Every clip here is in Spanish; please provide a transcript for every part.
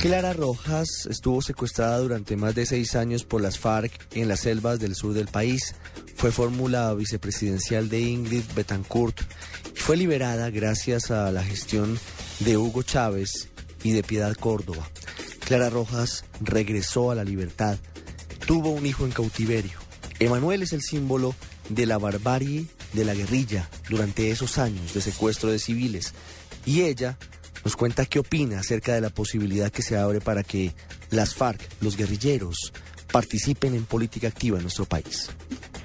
Clara Rojas estuvo secuestrada durante más de seis años por las FARC en las selvas del sur del país. Fue fórmula vicepresidencial de Ingrid Betancourt y fue liberada gracias a la gestión de Hugo Chávez y de Piedad Córdoba. Clara Rojas regresó a la libertad. Tuvo un hijo en cautiverio. Emanuel es el símbolo de la barbarie de la guerrilla durante esos años de secuestro de civiles. Y ella nos cuenta qué opina acerca de la posibilidad que se abre para que las FARC, los guerrilleros, participen en política activa en nuestro país.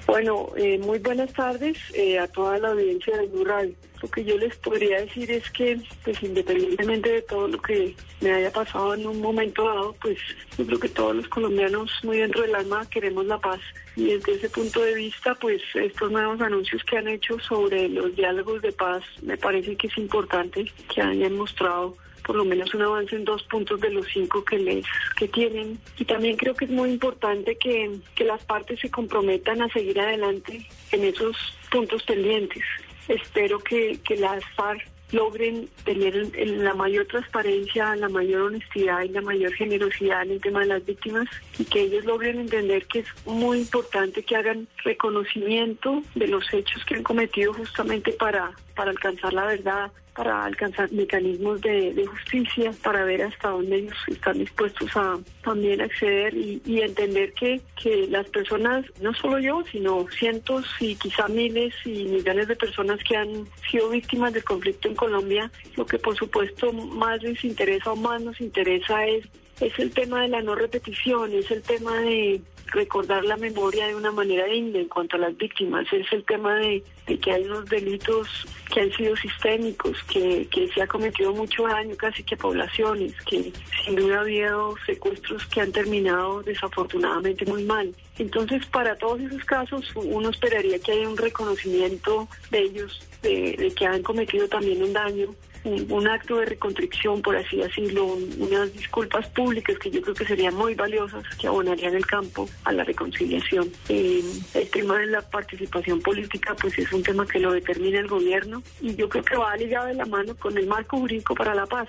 Bueno, eh, muy buenas tardes eh, a toda la audiencia de Blue. Lo que yo les podría decir es que, pues independientemente de todo lo que me haya pasado en un momento dado, pues yo creo que todos los colombianos muy dentro del alma queremos la paz. Y desde ese punto de vista, pues estos nuevos anuncios que han hecho sobre los diálogos de paz, me parece que es importante que hayan mostrado por lo menos un avance en dos puntos de los cinco que les que tienen y también creo que es muy importante que, que las partes se comprometan a seguir adelante en esos puntos pendientes espero que, que las FARC logren tener la mayor transparencia, la mayor honestidad y la mayor generosidad en el tema de las víctimas y que ellos logren entender que es muy importante que hagan reconocimiento de los hechos que han cometido justamente para, para alcanzar la verdad, para alcanzar mecanismos de, justicia, para ver hasta dónde ellos están dispuestos a también acceder y, entender que, que las personas, no solo yo, sino cientos y quizá miles y millones de personas que han sido víctimas del conflicto en Colombia, lo que por supuesto más les interesa o más nos interesa es es el tema de la no repetición, es el tema de recordar la memoria de una manera digna en cuanto a las víctimas, es el tema de, que hay unos delitos que han sido sistémicos, que, que se ha cometido mucho daño casi que a poblaciones, que sin duda ha habido secuestros que han terminado desafortunadamente muy mal. Entonces, para todos esos casos, uno esperaría que haya un reconocimiento de ellos, de que han cometido también un daño un, acto de reconstricción, por así decirlo, unas disculpas públicas que yo creo que serían muy valiosas, que abonarían el campo a la reconciliación. Eh, el tema de la participación política, pues es un tema que lo determina el gobierno y yo creo que va ligado de la mano con el marco jurídico para la paz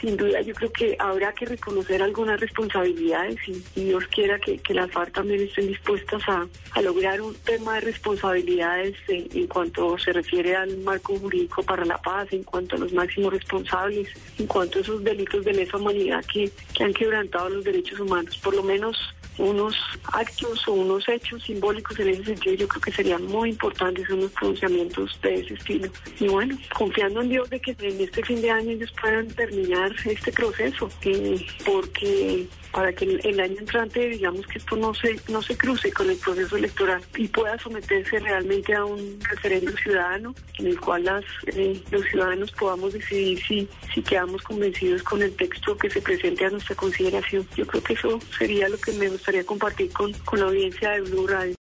sin duda yo creo que habrá que reconocer algunas responsabilidades y, Dios quiera que, las FARC también estén dispuestas a, lograr un tema de responsabilidades en, cuanto se refiere al marco jurídico para la paz, en cuanto a los máximos responsables, en cuanto a esos delitos de lesa humanidad que, que han quebrantado los derechos humanos. Por lo menos unos actos o unos hechos simbólicos en ese sentido yo creo que serían muy importantes unos pronunciamientos de ese estilo. Y bueno, confiando en Dios de que en este fin de año ellos puedan terminar este proceso, porque para que el, año entrante digamos que esto no se no se cruce con el proceso electoral y pueda someterse realmente a un referéndum ciudadano en el cual las eh, los ciudadanos podamos decidir si si quedamos convencidos con el texto que se presente a nuestra consideración. Yo creo que eso sería lo que me gustaría compartir con, con la audiencia de Blue Radio.